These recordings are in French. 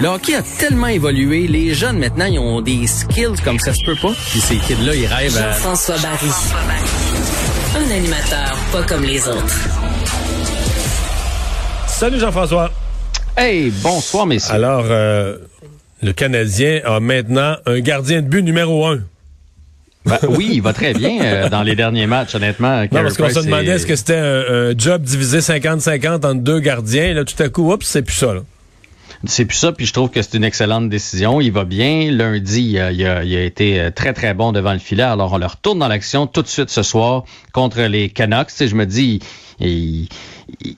Le hockey a tellement évolué, les jeunes maintenant, ils ont des skills comme ça se peut pas. Puis ces kids-là, ils rêvent à... Jean-François Barry. Un animateur pas comme les autres. Salut Jean-François. Hey, bonsoir messieurs. Alors, euh, le Canadien a maintenant un gardien de but numéro un. Ben, oui, il va très bien euh, dans les derniers matchs, honnêtement. Non, parce qu'on se demandait est-ce que c'était un, un, job divisé 50-50 entre deux gardiens. Là, tout à coup, oups, c'est plus ça. Là. C'est plus ça, puis je trouve que c'est une excellente décision. Il va bien. Lundi, il a, il, a, été très, très bon devant le filet. Alors, on le retourne dans l'action tout de suite ce soir contre les Canucks. Et je me dis, il,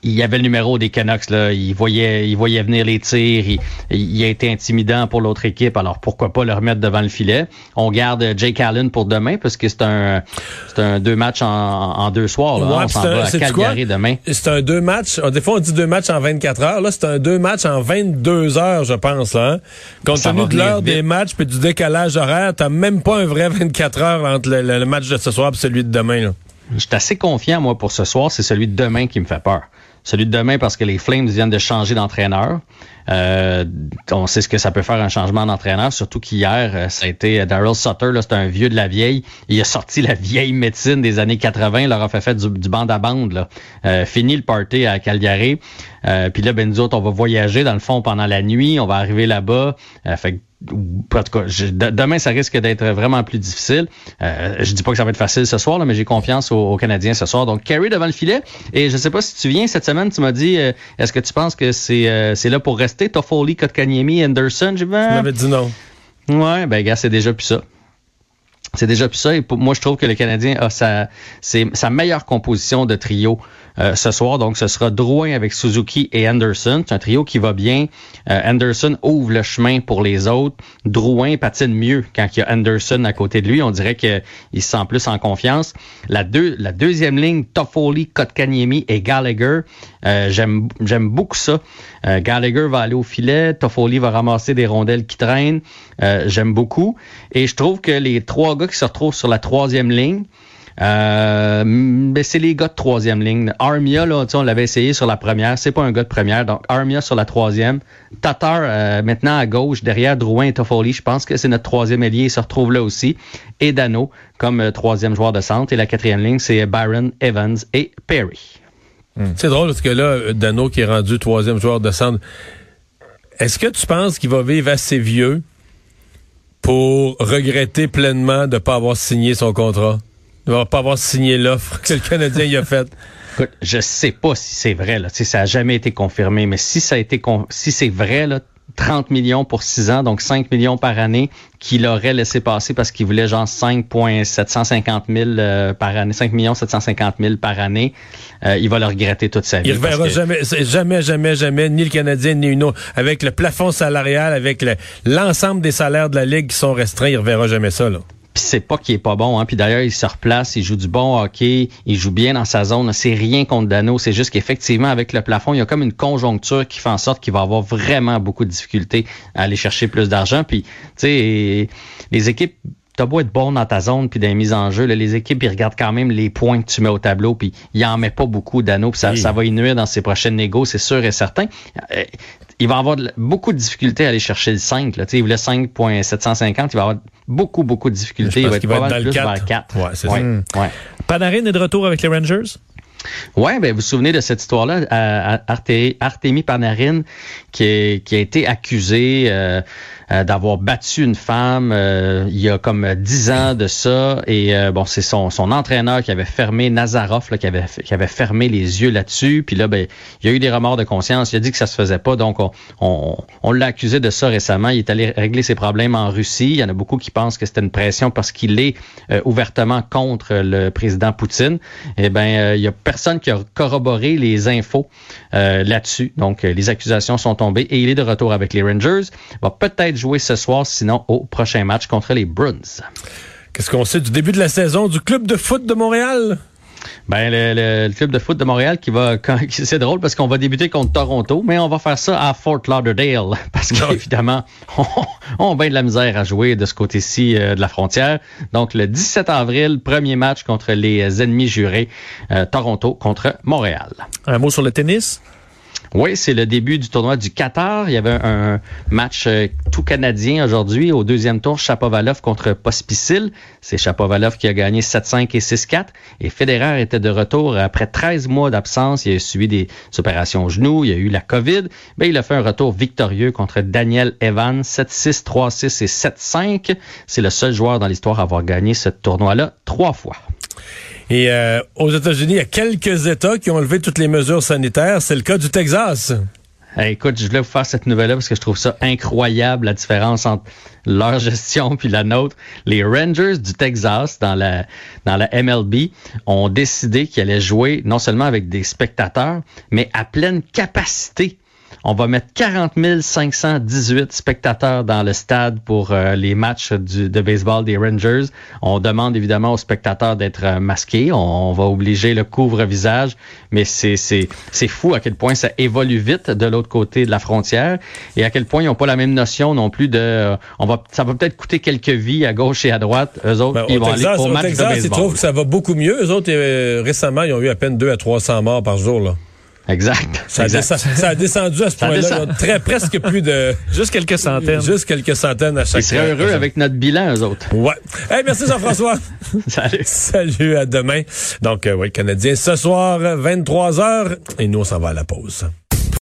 il y avait le numéro des Canucks là, il voyait il voyait venir les tirs, il, il a été intimidant pour l'autre équipe. Alors pourquoi pas le remettre devant le filet? On garde Jake Allen pour demain parce que c'est un c'est un deux matchs en, en deux soirs là. Ouais, on s'en va à Calgary demain. C'est un deux matchs, des fois on dit deux matchs en 24 heures, là c'est un deux matchs en 22 heures, je pense là. Hein? Compte tenu de l'heure des matchs puis du décalage horaire, t'as même pas un vrai 24 heures entre le, le, match de ce soir et celui de demain là. Je suis assez confiant, moi, pour ce soir. C'est celui de demain qui me fait peur. Celui de demain parce que les Flames viennent de changer d'entraîneur. Euh, on sait ce que ça peut faire un changement d'entraîneur, surtout qu'hier, ça a été Daryl Sutter, c'est un vieux de la vieille. Il a sorti la vieille médecine des années 80, il leur a fait faire du, bande à bande. Là. Euh, fini le party à Calgary. Euh, Puis là, ben nous autres, on va voyager dans le fond pendant la nuit, on va arriver là-bas. Euh, fait en tout cas, je, demain, ça risque d'être vraiment plus difficile. Euh, je dis pas que ça va être facile ce soir, là, mais j'ai confiance aux, aux, Canadiens ce soir. Donc, Carey devant le filet. Et je sais pas si tu viens cette semaine, tu m'as dit, euh, est-ce que tu penses que c'est euh, c'est là pour rester? Toffoli, Kotkaniemi, Anderson? Je tu m'avais dit non. Ouais, ben gars, c'est déjà plus ça. C'est déjà plus ça. Et pour, moi, je trouve que le Canadien a sa, sa meilleure composition de trio euh, ce soir. Donc, ce sera Drouin avec Suzuki et Anderson. C'est un trio qui va bien. Euh, Anderson ouvre le chemin pour les autres. Drouin patine mieux quand il y a Anderson à côté de lui. On dirait qu'il se sent plus en confiance. La, deux, la deuxième ligne, Toffoli, Kotkaniemi et Gallagher. Euh, J'aime beaucoup ça. Euh, Gallagher va aller au filet. Toffoli va ramasser des rondelles qui traînent. J'aime beaucoup. Et je trouve que les trois gars qui se retrouvent sur la troisième ligne, euh, mais c'est les gars de troisième ligne. Armia, là, on l'avait essayé sur la première. C'est pas un gars de première. Donc, Armia sur la troisième. Tatar, euh, maintenant à gauche, derrière Drouin et Toffoli. Je pense que c'est notre troisième ailier. Il se retrouve là aussi. Et Dano comme euh, troisième joueur de centre. Et la quatrième ligne, c'est Byron, Evans et Perry. Hum. C'est drôle parce que là, Dano qui est rendu troisième joueur de centre. Est-ce que tu penses qu'il va vivre assez vieux pour regretter pleinement de ne pas avoir signé son contrat? Il va pas avoir signé l'offre que le Canadien y a faite. Écoute, je sais pas si c'est vrai, là. ça n'a jamais été confirmé, mais si ça a été con... si c'est vrai, là, 30 millions pour 6 ans, donc 5 millions par année, qu'il aurait laissé passer parce qu'il voulait genre 5,750 000 euh, par année, 5 millions 750 000 par année. Euh, il va le regretter toute sa vie. Il ne reverra que... jamais, jamais, jamais, jamais, ni le Canadien, ni une autre. Avec le plafond salarial, avec l'ensemble des salaires de la Ligue qui sont restreints, il ne reverra jamais ça, là. Puis c'est pas qu'il est pas bon, hein. Puis d'ailleurs, il se replace, il joue du bon hockey, il joue bien dans sa zone. C'est rien contre Dano, c'est juste qu'effectivement, avec le plafond, il y a comme une conjoncture qui fait en sorte qu'il va avoir vraiment beaucoup de difficultés à aller chercher plus d'argent. Puis, tu sais, les équipes t'as beau être bon dans ta zone puis dans les mises en jeu, là, les équipes ils regardent quand même les points que tu mets au tableau puis il en met pas beaucoup d'anneaux puis ça, oui. ça va y nuire dans ses prochaines négos, c'est sûr et certain. Euh, il va avoir de, beaucoup de difficultés à aller chercher le 5. Là. Il voulait 5.750, il va avoir beaucoup, beaucoup de difficultés. Il va être pas mal plus 4. vers 4. Ouais, c'est ouais. ça. Ouais. Panarin est de retour avec les Rangers? Ouais, ben vous vous souvenez de cette histoire-là, à Artemi Panarin qui, est, qui a été accusé euh, euh, d'avoir battu une femme euh, il y a comme dix ans de ça. Et bon, c'est son, son entraîneur qui avait fermé Nazarov, là, qui avait qui avait fermé les yeux là-dessus. Puis là, ben, il y a eu des remords de conscience. Il a dit que ça se faisait pas, donc on, on, on l'a accusé de ça récemment. Il est allé régler ses problèmes en Russie. Il y en a beaucoup qui pensent que c'était une pression parce qu'il est ouvertement contre le président Poutine. Eh ben, il y a personne qui a corroboré les infos là-dessus. Donc, les accusations sont tombées et il est de retour avec les Rangers. Va peut-être jouer ce soir, sinon au prochain match contre les Bruins. Qu'est-ce qu'on sait du début de la saison du club de foot de Montréal? Ben le, club de foot de Montréal qui va c'est drôle parce qu'on va débuter contre Toronto, mais on va faire ça à Fort Lauderdale parce qu'évidemment on, on, a bien de la misère à jouer de ce côté-ci euh, de la frontière. Donc le 17 avril, premier match contre les ennemis jurés, euh, Toronto contre Montréal. Un mot sur le tennis? Oui, c'est le début du tournoi du Qatar. Il y avait un match euh, tout canadien aujourd'hui au deuxième tour, Chapovalov contre Pospisil. C'est Chapovalov qui a gagné 7-5 et 6-4. Et Federer était de retour après 13 mois d'absence. Il a suivi des opérations au genou, il a eu la COVID. Mais il a fait un retour victorieux contre Daniel Evans, 7-6, 3-6 et 7-5. C'est le seul joueur dans l'histoire à avoir gagné ce tournoi-là trois fois. Et euh, aux États-Unis, il y a quelques États qui ont levé toutes les mesures sanitaires. C'est le cas du Texas. écoute, je voulais vous faire cette nouvelle-là parce que je trouve ça incroyable, la différence entre leur gestion puis la nôtre. Les Rangers du Texas, dans la, dans la MLB, ont décidé qu'ils allaient jouer non seulement avec des spectateurs, mais à pleine capacité on va mettre 40 518 spectateurs dans le stade pour euh, les matchs du, de baseball des Rangers. On demande évidemment aux spectateurs d'être euh, masqués. On, va obliger le couvre-visage, mais c'est, c'est, c'est fou à quel point ça évolue vite de l'autre côté de la frontière et à quel point ils n'ont pas la même notion non plus de... Euh, on va, ça va peut-être coûter quelques vies à gauche et à droite. Eux autres, ben, ils vont aller au, match Texas, de baseball. Ils trouvent que ça va beaucoup mieux. Eux autres, récemment, ils ont eu à peine 2 à 300 morts par jour. Là. Exact. Ça, a descendu à ce point-là. Très presque plus de. Juste quelques centaines. Juste quelques centaines à chaque Ils seraient heureux avec notre bilan, eux autres. Ouais. Hey, merci Jean-François. Salut. Salut, à demain. Donc, euh, oui, Canadien, ce soir, 23h. Et nous, on s'en va à la pause.